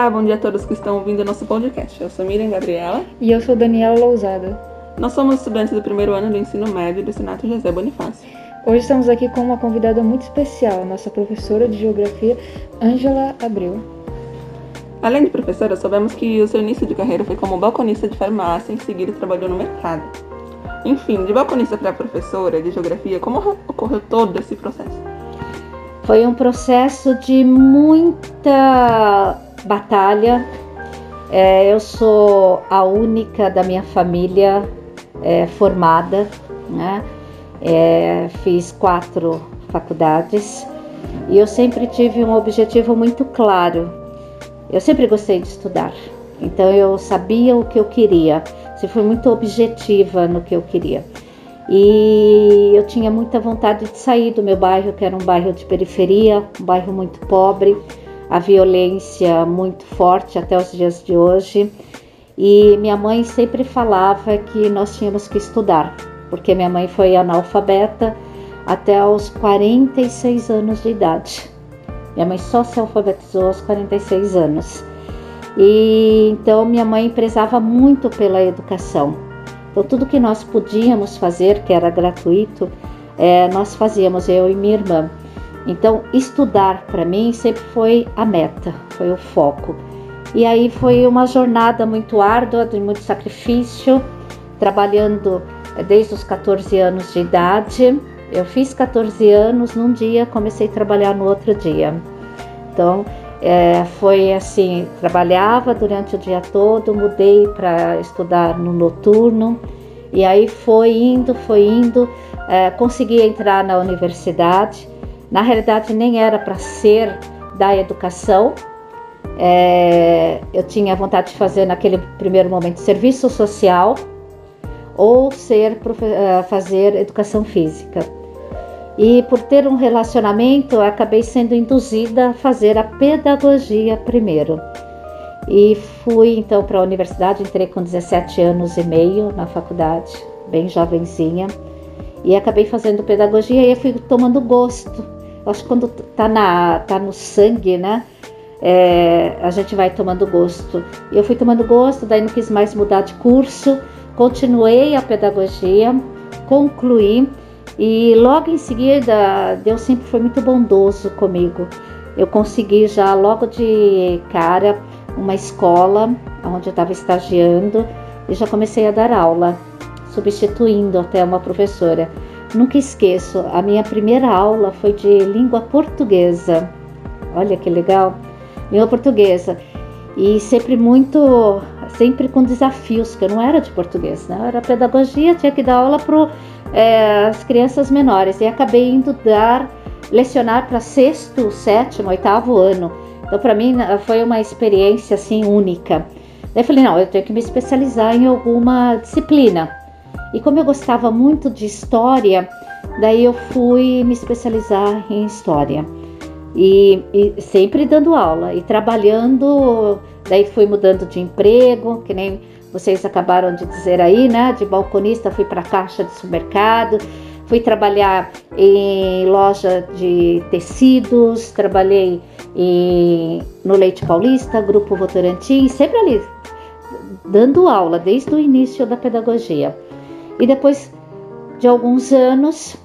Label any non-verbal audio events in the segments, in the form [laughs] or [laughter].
Olá, bom dia a todos que estão ouvindo nosso podcast. Eu sou Miriam Gabriela. E eu sou Daniela Lousada. Nós somos estudantes do primeiro ano do ensino médio do Senato José Bonifácio. Hoje estamos aqui com uma convidada muito especial, nossa professora de Geografia, Ângela Abreu. Além de professora, soubemos que o seu início de carreira foi como balconista de farmácia e em seguida trabalhou no mercado. Enfim, de balconista para professora de Geografia, como ocorreu todo esse processo? Foi um processo de muita batalha. É, eu sou a única da minha família é, formada, né? É, fiz quatro faculdades e eu sempre tive um objetivo muito claro. Eu sempre gostei de estudar, então eu sabia o que eu queria. Se fui muito objetiva no que eu queria. E eu tinha muita vontade de sair do meu bairro, que era um bairro de periferia, um bairro muito pobre, a violência muito forte até os dias de hoje. E minha mãe sempre falava que nós tínhamos que estudar, porque minha mãe foi analfabeta até os 46 anos de idade. Minha mãe só se alfabetizou aos 46 anos. E então minha mãe prezava muito pela educação. Então, tudo que nós podíamos fazer, que era gratuito, é, nós fazíamos, eu e minha irmã. Então, estudar para mim sempre foi a meta, foi o foco. E aí foi uma jornada muito árdua, de muito sacrifício, trabalhando é, desde os 14 anos de idade. Eu fiz 14 anos num dia, comecei a trabalhar no outro dia. Então, é, foi assim, trabalhava durante o dia todo, mudei para estudar no noturno e aí foi indo, foi indo, é, consegui entrar na universidade. Na realidade nem era para ser da educação, é, eu tinha vontade de fazer naquele primeiro momento serviço social ou ser é, fazer educação física. E por ter um relacionamento, acabei sendo induzida a fazer a pedagogia primeiro. E fui então para a universidade, entrei com 17 anos e meio na faculdade, bem jovenzinha, e acabei fazendo pedagogia e eu fui tomando gosto. Acho que quando tá, na, tá no sangue, né? É, a gente vai tomando gosto. Eu fui tomando gosto, daí não quis mais mudar de curso, continuei a pedagogia, concluí e logo em seguida, Deus sempre foi muito bondoso comigo. Eu consegui já logo de cara uma escola onde eu estava estagiando e já comecei a dar aula, substituindo até uma professora. Nunca esqueço, a minha primeira aula foi de língua portuguesa. Olha que legal! Língua portuguesa. E sempre muito, sempre com desafios, que eu não era de português, né? Eu era pedagogia, tinha que dar aula para é, as crianças menores e acabei indo dar lecionar para sexto, sétimo, oitavo ano. Então para mim foi uma experiência assim única. Daí eu falei não, eu tenho que me especializar em alguma disciplina. E como eu gostava muito de história, daí eu fui me especializar em história. E, e, sempre dando aula e trabalhando, daí fui mudando de emprego, que nem vocês acabaram de dizer aí, né? De balconista fui para caixa de supermercado, fui trabalhar em loja de tecidos, trabalhei em, no Leite Paulista, Grupo Votorantim, sempre ali dando aula desde o início da pedagogia. E depois de alguns anos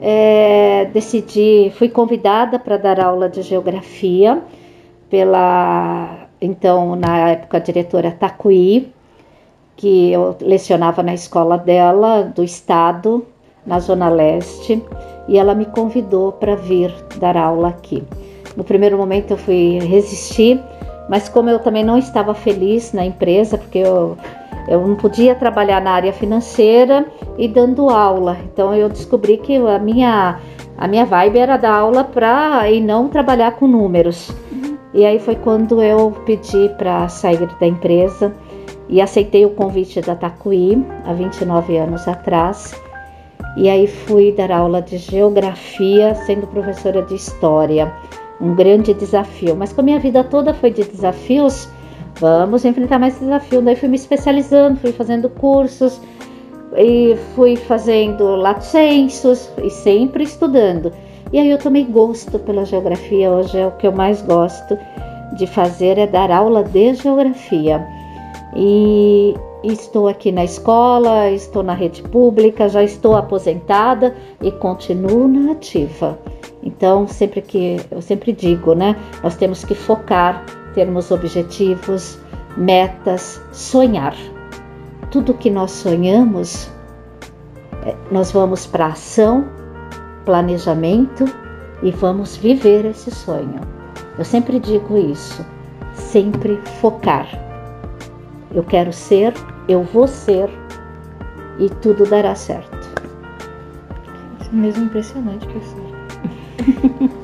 é, decidi, fui convidada para dar aula de geografia pela então na época diretora Tacuí, que eu lecionava na escola dela, do estado, na Zona Leste, e ela me convidou para vir dar aula aqui. No primeiro momento eu fui resistir, mas como eu também não estava feliz na empresa, porque eu, eu não podia trabalhar na área financeira e dando aula, então eu descobri que a minha, a minha vibe era dar aula para e não trabalhar com números. E aí foi quando eu pedi para sair da empresa e aceitei o convite da Tacuí há 29 anos atrás. E aí fui dar aula de geografia, sendo professora de história. Um grande desafio, mas como a minha vida toda foi de desafios, vamos enfrentar mais desafio. Daí fui me especializando, fui fazendo cursos e fui fazendo censos e sempre estudando. E aí eu tomei gosto pela geografia, hoje é o que eu mais gosto de fazer é dar aula de geografia. E estou aqui na escola, estou na rede pública, já estou aposentada e continuo na ativa. Então, sempre que eu sempre digo, né, nós temos que focar, termos objetivos, metas, sonhar. Tudo que nós sonhamos, é, nós vamos para ação, planejamento e vamos viver esse sonho. Eu sempre digo isso, sempre focar. Eu quero ser, eu vou ser e tudo dará certo. Isso é mesmo impressionante, professor. eu [laughs]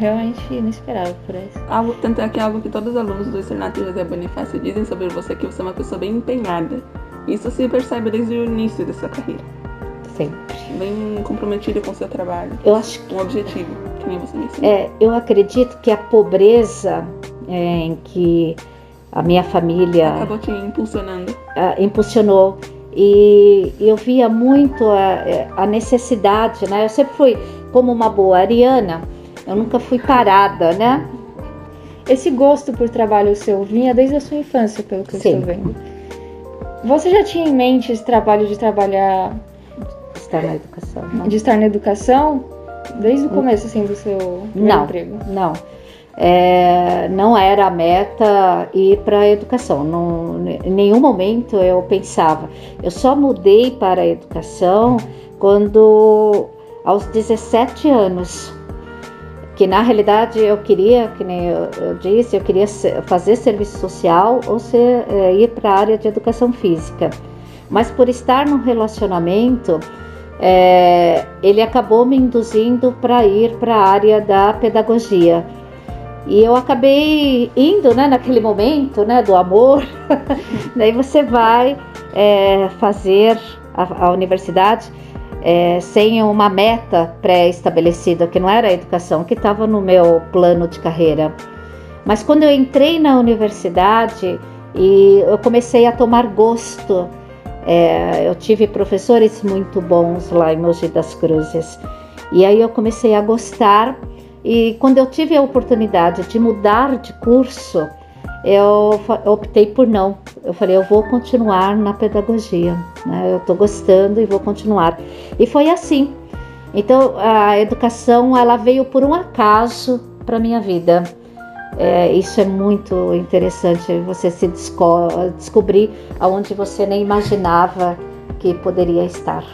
realmente não esperava por isso. Algo, tanto é que é algo que todos os alunos do Externato José Bonifácio dizem sobre você que você é uma pessoa bem empenhada. Isso se percebe desde o início da sua carreira. Sempre. Bem comprometida com o seu trabalho. Eu acho que Um objetivo, que nem você disse. É, eu acredito que a pobreza é, em que a minha família Acabou te impulsionando. impulsionou e eu via muito a, a necessidade, né? Eu sempre fui como uma boa ariana, eu nunca fui parada, né? Esse gosto por trabalho seu vinha desde a sua infância, pelo que eu Sim. estou vendo. Você já tinha em mente esse trabalho de trabalhar, Estar na educação. De estar na educação? Desde o começo, assim, do seu Não. emprego? Não. É, não era a meta ir para a educação. Não, em nenhum momento eu pensava. Eu só mudei para a educação quando, aos 17 anos, que na realidade eu queria, que nem eu, eu disse, eu queria ser- fazer serviço social ou ser, é, ir para a área de educação física. Mas por estar num relacionamento, é, ele acabou me induzindo para ir para a área da pedagogia. E eu acabei indo, né, naquele momento, né, do amor. [laughs] Daí você vai é, fazer a, a universidade é, sem uma meta pré-estabelecida, que não era a educação, que estava no meu plano de carreira. Mas quando eu entrei na universidade e eu comecei a tomar gosto, é, eu tive professores muito bons lá em Mogi das Cruzes. E aí eu comecei a gostar e quando eu tive a oportunidade de mudar de curso, eu optei por não. Eu falei, eu vou continuar na pedagogia. né? Eu estou gostando e vou continuar. E foi assim. Então a educação ela veio por um acaso para minha vida. É, isso é muito interessante. Você se desco descobrir aonde você nem imaginava que poderia estar.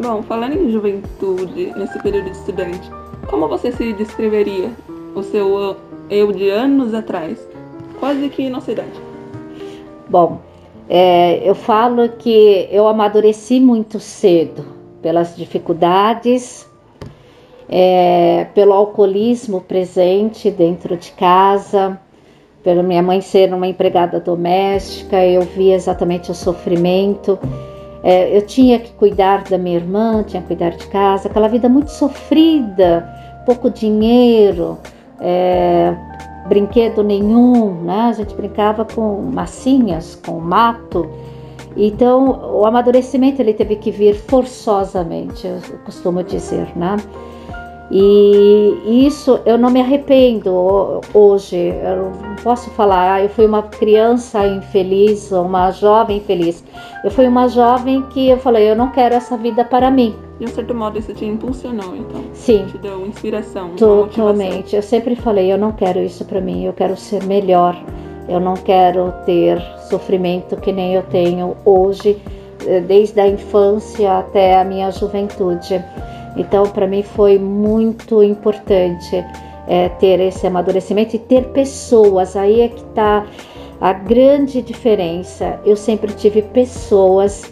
Bom, falando em juventude, nesse período de estudante, como você se descreveria o seu eu de anos atrás? Quase que nossa idade. Bom, é, eu falo que eu amadureci muito cedo pelas dificuldades, é, pelo alcoolismo presente dentro de casa, pela minha mãe ser uma empregada doméstica, eu vi exatamente o sofrimento. É, eu tinha que cuidar da minha irmã, tinha que cuidar de casa, aquela vida muito sofrida, pouco dinheiro, é, brinquedo nenhum, né? A gente brincava com massinhas, com mato. Então, o amadurecimento ele teve que vir forçosamente, eu costumo dizer, né? E isso eu não me arrependo ho- hoje. Eu não posso falar, ah, eu fui uma criança infeliz, uma jovem infeliz. Eu fui uma jovem que eu falei, eu não quero essa vida para mim. De um certo modo, isso te impulsionou, então. Sim, Te deu inspiração. Totalmente. Eu sempre falei, eu não quero isso para mim, eu quero ser melhor. Eu não quero ter sofrimento que nem eu tenho hoje, eh, desde a infância até a minha juventude. Então, para mim foi muito importante eh, ter esse amadurecimento e ter pessoas. Aí é que está a grande diferença. Eu sempre tive pessoas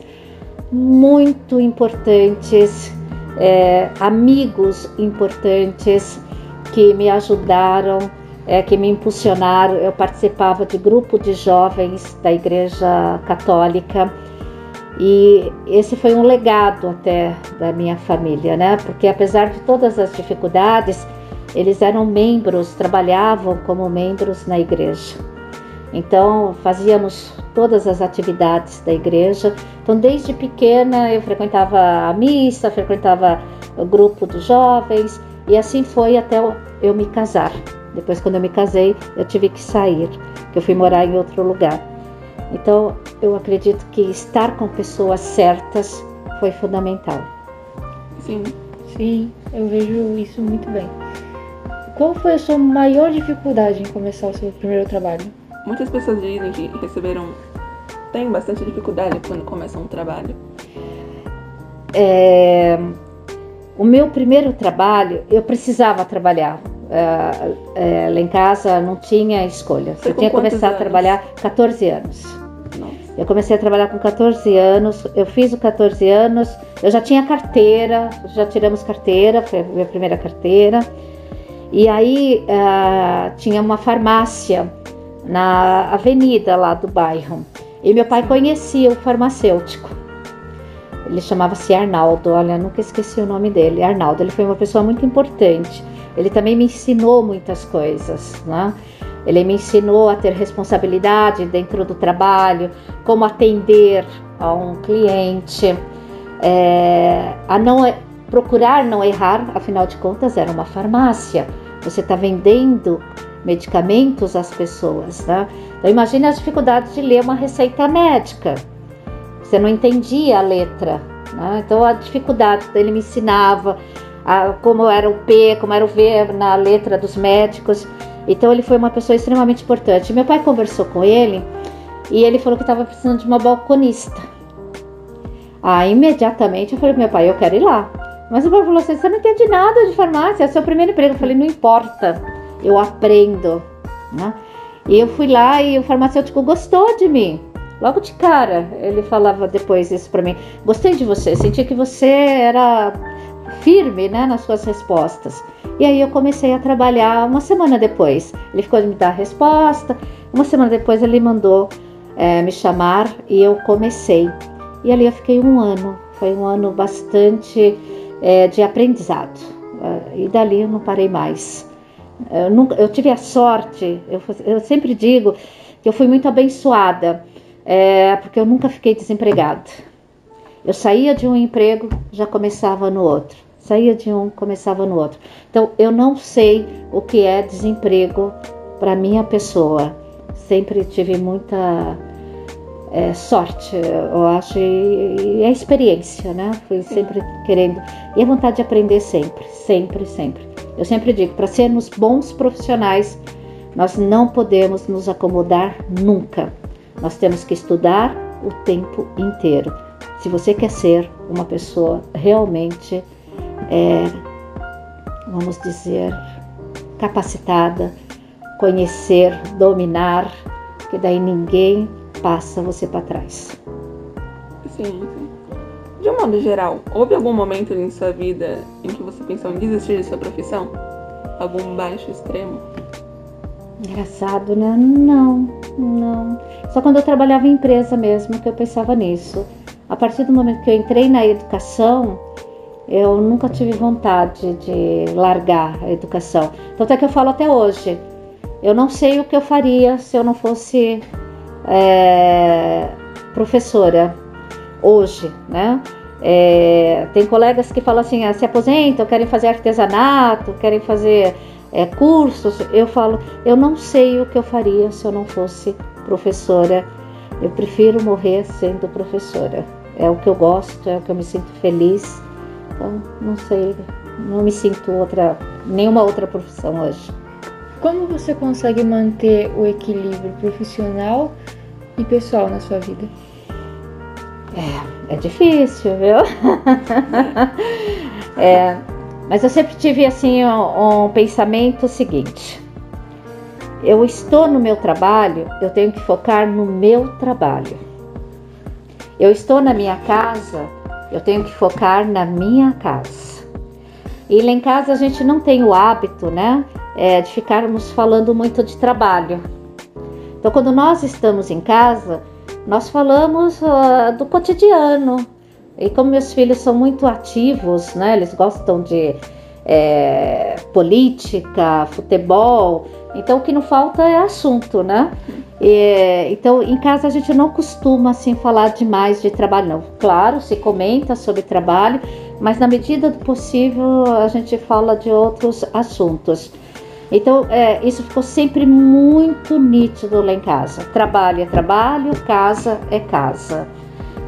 muito importantes, eh, amigos importantes que me ajudaram, é, que me impulsionaram. Eu participava de grupo de jovens da Igreja Católica e esse foi um legado até da minha família, né? Porque apesar de todas as dificuldades, eles eram membros, trabalhavam como membros na igreja. Então fazíamos todas as atividades da igreja. Então desde pequena eu frequentava a missa, frequentava o grupo de jovens e assim foi até eu me casar. Depois, quando eu me casei, eu tive que sair, que eu fui morar em outro lugar. Então, eu acredito que estar com pessoas certas foi fundamental. Sim. Sim, eu vejo isso muito bem. Qual foi a sua maior dificuldade em começar o seu primeiro trabalho? Muitas pessoas dizem que receberam. têm bastante dificuldade quando começam um trabalho. É, o meu primeiro trabalho, eu precisava trabalhar. É, é, lá em casa não tinha escolha. Foi eu tinha começado a trabalhar 14 anos. Nossa. Eu comecei a trabalhar com 14 anos, eu fiz os 14 anos, eu já tinha carteira, já tiramos carteira, foi a minha primeira carteira. E aí ah, tinha uma farmácia na avenida lá do bairro. E meu pai conhecia o farmacêutico. Ele chamava-se Arnaldo, olha, nunca esqueci o nome dele, Arnaldo. Ele foi uma pessoa muito importante. Ele também me ensinou muitas coisas, né? Ele me ensinou a ter responsabilidade dentro do trabalho, como atender a um cliente, é, a não procurar não errar, afinal de contas era uma farmácia. Você está vendendo medicamentos às pessoas, né? Então imagine as dificuldades de ler uma receita médica. Você não entendia a letra, né? Então a dificuldade ele me ensinava a- como era o P, como era o V na letra dos médicos. Então ele foi uma pessoa extremamente importante. Meu pai conversou com ele e ele falou que estava precisando de uma balconista. Aí imediatamente eu falei meu pai, eu quero ir lá. Mas o pai falou assim, você não entende nada de farmácia, é o seu primeiro emprego. Eu falei, não importa, eu aprendo. Né? E eu fui lá e o farmacêutico gostou de mim. Logo de cara, ele falava depois isso pra mim. Gostei de você, senti que você era firme né, nas suas respostas. E aí eu comecei a trabalhar uma semana depois. Ele ficou de me dar a resposta. Uma semana depois ele mandou eh, me chamar e eu comecei. E ali eu fiquei um ano. Foi um ano bastante eh, de aprendizado. Eh, e dali eu não parei mais. Eu, nunca, eu tive a sorte, eu, eu sempre digo que eu fui muito abençoada, eh, porque eu nunca fiquei desempregada. Eu saía de um emprego, já começava no outro. Saía de um, começava no outro. Então, eu não sei o que é desemprego para minha pessoa. Sempre tive muita é, sorte, eu acho, e, e a experiência, né? Fui sempre querendo. E a vontade de aprender sempre, sempre, sempre. Eu sempre digo, para sermos bons profissionais, nós não podemos nos acomodar nunca. Nós temos que estudar o tempo inteiro. Se você quer ser uma pessoa realmente, é, vamos dizer, capacitada, conhecer, dominar, que daí ninguém passa você para trás. Sim. De um modo geral, houve algum momento em sua vida em que você pensou em desistir de sua profissão? Algum baixo extremo? Engraçado, né? Não, não. Só quando eu trabalhava em empresa mesmo que eu pensava nisso. A partir do momento que eu entrei na educação, eu nunca tive vontade de largar a educação. Tanto é que eu falo até hoje. Eu não sei o que eu faria se eu não fosse é, professora hoje, né? É, tem colegas que falam assim, ah, se aposentam, querem fazer artesanato, querem fazer é, cursos. Eu falo, eu não sei o que eu faria se eu não fosse professora. Eu prefiro morrer sendo professora. É o que eu gosto, é o que eu me sinto feliz. Então, não sei, não me sinto outra, nenhuma outra profissão hoje. Como você consegue manter o equilíbrio profissional e pessoal na sua vida? É, é difícil, viu? [laughs] é, mas eu sempre tive assim um, um pensamento seguinte: eu estou no meu trabalho, eu tenho que focar no meu trabalho. Eu estou na minha casa, eu tenho que focar na minha casa. E lá em casa a gente não tem o hábito, né, é, de ficarmos falando muito de trabalho. Então, quando nós estamos em casa, nós falamos uh, do cotidiano. E como meus filhos são muito ativos, né? Eles gostam de é, política, futebol. Então o que não falta é assunto, né? E, então em casa a gente não costuma assim falar demais de trabalho, não. Claro, se comenta sobre trabalho, mas na medida do possível a gente fala de outros assuntos. Então, é, isso ficou sempre muito nítido lá em casa. Trabalho é trabalho, casa é casa.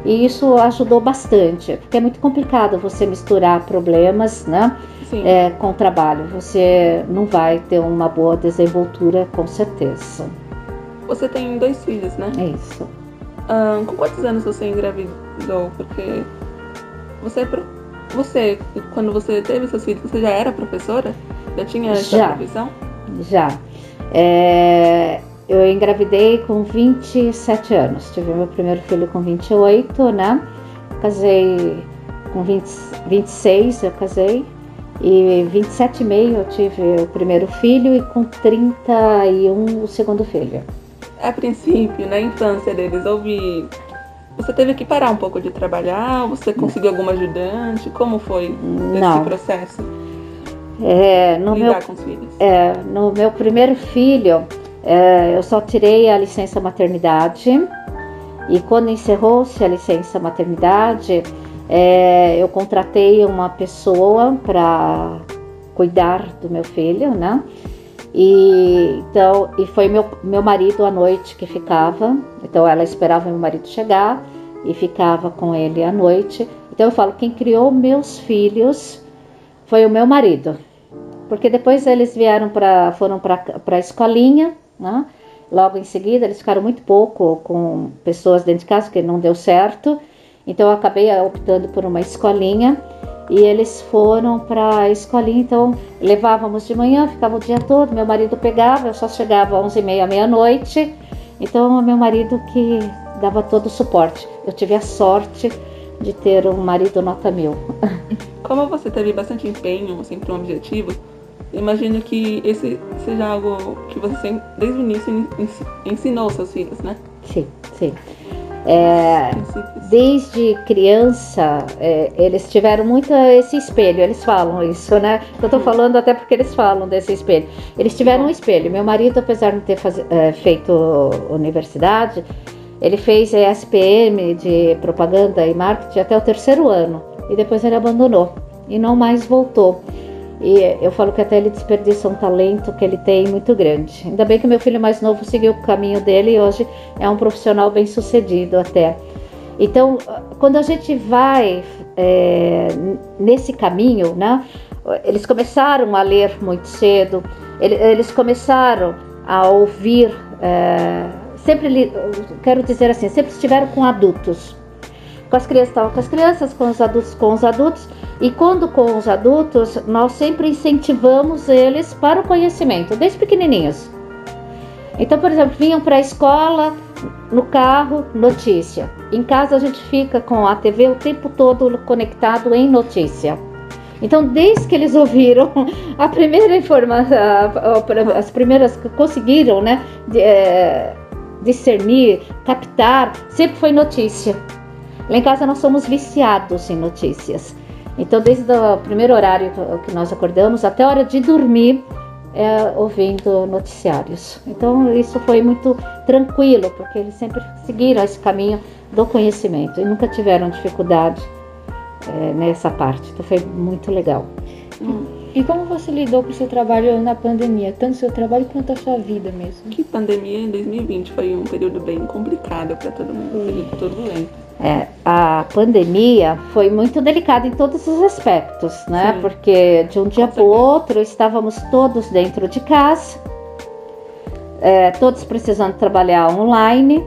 E isso ajudou bastante, porque é muito complicado você misturar problemas, né? É, com trabalho. Você não vai ter uma boa desenvoltura, com certeza. Você tem dois filhos, né? É isso. Ah, com quantos anos você engravidou? Porque você, é você, quando você teve seus filhos, você já era professora? Já tinha essa já, profissão? Já. É, eu engravidei com 27 anos. Tive meu primeiro filho com 28, né? Casei com 20, 26, eu casei. E 27 e meio eu tive o primeiro filho e com 31 o segundo filho. A princípio, na infância deles, houve você teve que parar um pouco de trabalhar? Você conseguiu alguma ajudante? Como foi esse Não. processo? É, no, Lidar meu, com os filhos? é, no meu primeiro filho, é, eu só tirei a licença maternidade. E quando encerrou-se a licença maternidade, é, eu contratei uma pessoa para cuidar do meu filho, né? E, então, e foi meu, meu marido à noite que ficava. Então ela esperava meu marido chegar e ficava com ele à noite. Então eu falo, quem criou meus filhos foi o meu marido. Porque depois eles vieram para foram para a escolinha, né? Logo em seguida eles ficaram muito pouco com pessoas dentro de casa, que não deu certo. Então eu acabei optando por uma escolinha e eles foram para a escolinha, então levávamos de manhã, ficava o dia todo, meu marido pegava, eu só chegava às 11h30, meia-noite, então meu marido que dava todo o suporte. Eu tive a sorte de ter um marido nota mil. Como você teve bastante empenho assim, para um objetivo, imagino que esse seja algo que você desde o início ensinou aos seus filhos, né? Sim, sim. É, desde criança, é, eles tiveram muito esse espelho, eles falam isso, né? Eu tô falando até porque eles falam desse espelho. Eles tiveram um espelho. Meu marido, apesar de não ter faz, é, feito universidade, ele fez SPM de propaganda e marketing até o terceiro ano e depois ele abandonou e não mais voltou. E eu falo que até ele desperdiça um talento que ele tem muito grande. Ainda bem que meu filho mais novo seguiu o caminho dele e hoje é um profissional bem sucedido até. Então, quando a gente vai é, nesse caminho, né? Eles começaram a ler muito cedo, eles começaram a ouvir, é, sempre, quero dizer assim, sempre estiveram com adultos. Com as crianças estavam com as crianças, com os adultos com os adultos, e quando com os adultos, nós sempre incentivamos eles para o conhecimento, desde pequenininhos. Então, por exemplo, vinham para a escola, no carro, notícia. Em casa a gente fica com a TV o tempo todo conectado em notícia. Então, desde que eles [laughs] ouviram a primeira informação, as primeiras que conseguiram, né, é, discernir, captar, sempre foi notícia. Lá em casa nós somos viciados em notícias. Então, desde o primeiro horário que nós acordamos até a hora de dormir, é, ouvindo noticiários. Então, isso foi muito tranquilo, porque eles sempre seguiram esse caminho do conhecimento e nunca tiveram dificuldade é, nessa parte. Então, foi muito legal. E como você lidou com o seu trabalho na pandemia, tanto o seu trabalho quanto a sua vida mesmo? Que pandemia em 2020 foi um período bem complicado para todo mundo, um período turbulento. É, a pandemia foi muito delicada em todos os aspectos, né? Sim. Porque de um dia para o outro estávamos todos dentro de casa, é, todos precisando trabalhar online,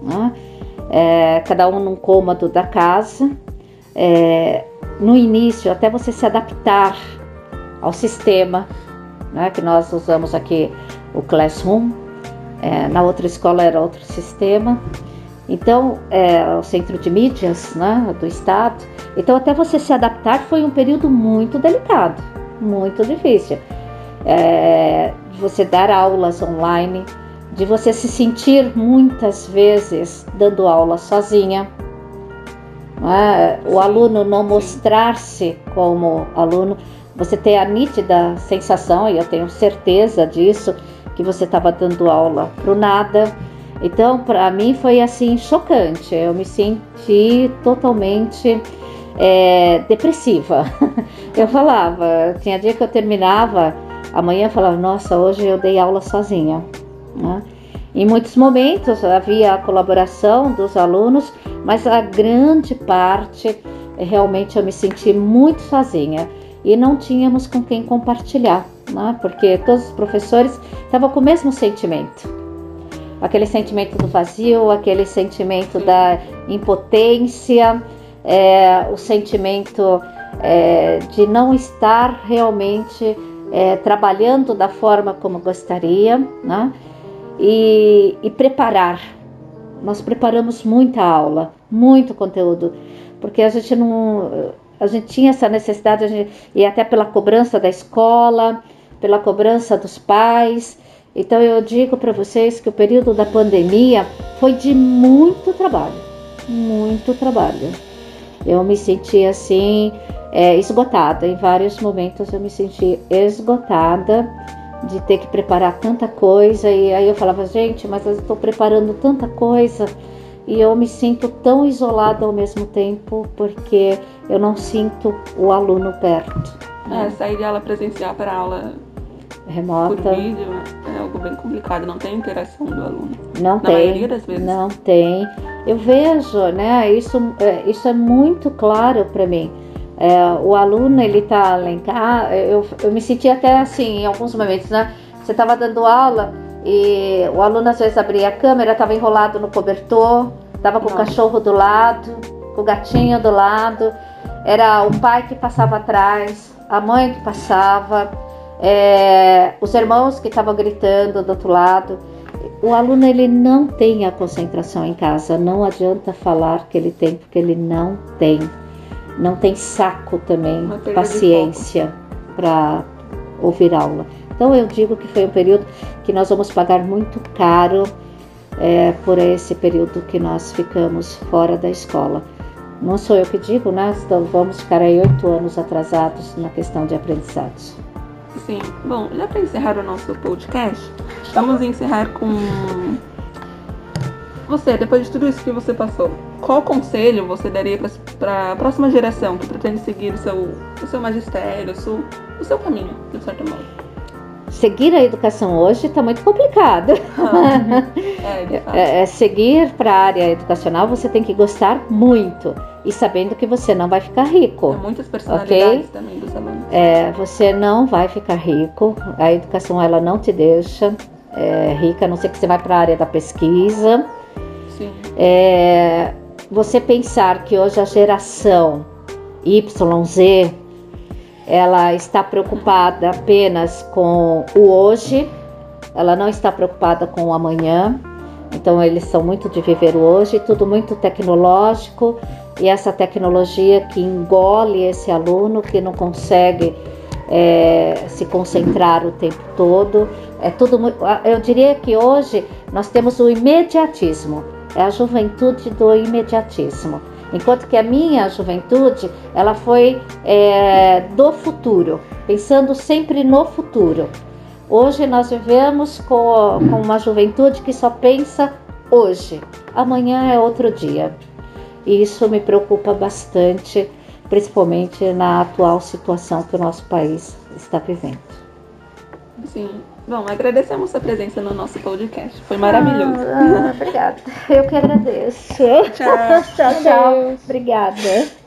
né? É, cada um num cômodo da casa. É, no início, até você se adaptar ao sistema, né? Que nós usamos aqui o Classroom, é, na outra escola era outro sistema. Então, é, o centro de mídias né, do Estado. Então, até você se adaptar foi um período muito delicado, muito difícil. É, de você dar aulas online, de você se sentir muitas vezes dando aula sozinha. Né? O aluno não mostrar-se como aluno, você ter a nítida sensação, e eu tenho certeza disso, que você estava dando aula para o nada então, para mim foi assim chocante. Eu me senti totalmente é, depressiva. [laughs] Eu falava, tinha dia que eu terminava Amanhã falava, nossa, hoje eu dei aula sozinha. Né? Em muitos momentos havia a colaboração dos alunos, mas a grande parte realmente eu me senti muito sozinha e não tínhamos com quem compartilhar, né? porque todos os professores estavam com o mesmo sentimento. Aquele sentimento do vazio, aquele sentimento da impotência, é, o sentimento é, de não estar realmente é, trabalhando da forma como gostaria, né? e, e preparar. Nós preparamos muita aula, muito conteúdo, porque a gente não, a gente tinha essa necessidade gente, e até pela cobrança da escola, pela cobrança dos pais. Então eu digo para vocês que o período da pandemia foi de muito trabalho, muito trabalho. Eu me senti assim é, esgotada. Em vários momentos eu me senti esgotada de ter que preparar tanta coisa. E aí eu falava, gente, mas eu estou preparando tanta coisa e eu me sinto tão isolada ao mesmo tempo porque eu não sinto o aluno perto. É, sair de aula presencial para aula remota por vídeo é algo bem complicado, não tem interação do aluno. Não Na tem. maioria das vezes. Não tem. Eu vejo, né? Isso, é, isso é muito claro para mim. É, o aluno ele tá lá em casa, eu, eu me senti até assim em alguns momentos, né? Você estava dando aula e o aluno às vezes abria a câmera, estava enrolado no cobertor, estava com o cachorro do lado, com o gatinho do lado, era o pai que passava atrás, a mãe que passava, é, os irmãos que estavam gritando do outro lado. O aluno ele não tem a concentração em casa, não adianta falar que ele tem, porque ele não tem. Não tem saco também, paciência para ouvir aula. Então eu digo que foi um período que nós vamos pagar muito caro é, por esse período que nós ficamos fora da escola. Não sou eu que digo, né? Então vamos ficar aí oito anos atrasados na questão de aprendizados. Sim. Bom, já para encerrar o nosso podcast, vamos encerrar com você, depois de tudo isso que você passou, qual conselho você daria para a próxima geração que pretende seguir o seu, o seu magistério, o seu, o seu caminho, de certo modo? Seguir a educação hoje está muito complicado. é, de [laughs] fato. É, é, seguir para a área educacional você tem que gostar muito e sabendo que você não vai ficar rico. Há muitas personalidades também dos alunos. É, você não vai ficar rico. A educação ela não te deixa é, rica, a não ser que você vai para a área da pesquisa. Sim. É, você pensar que hoje a geração YZ ela está preocupada apenas com o hoje, ela não está preocupada com o amanhã. Então eles são muito de viver o hoje, tudo muito tecnológico e essa tecnologia que engole esse aluno que não consegue é, se concentrar o tempo todo. É tudo, eu diria que hoje nós temos o imediatismo, é a juventude do imediatismo. Enquanto que a minha juventude, ela foi é, do futuro, pensando sempre no futuro. Hoje nós vivemos com, com uma juventude que só pensa hoje. Amanhã é outro dia. E isso me preocupa bastante, principalmente na atual situação que o nosso país está vivendo. Sim. Bom, agradecemos a presença no nosso podcast. Foi maravilhoso. Ah, obrigada. Eu que agradeço. Tchau. [laughs] tchau, tchau. Obrigada.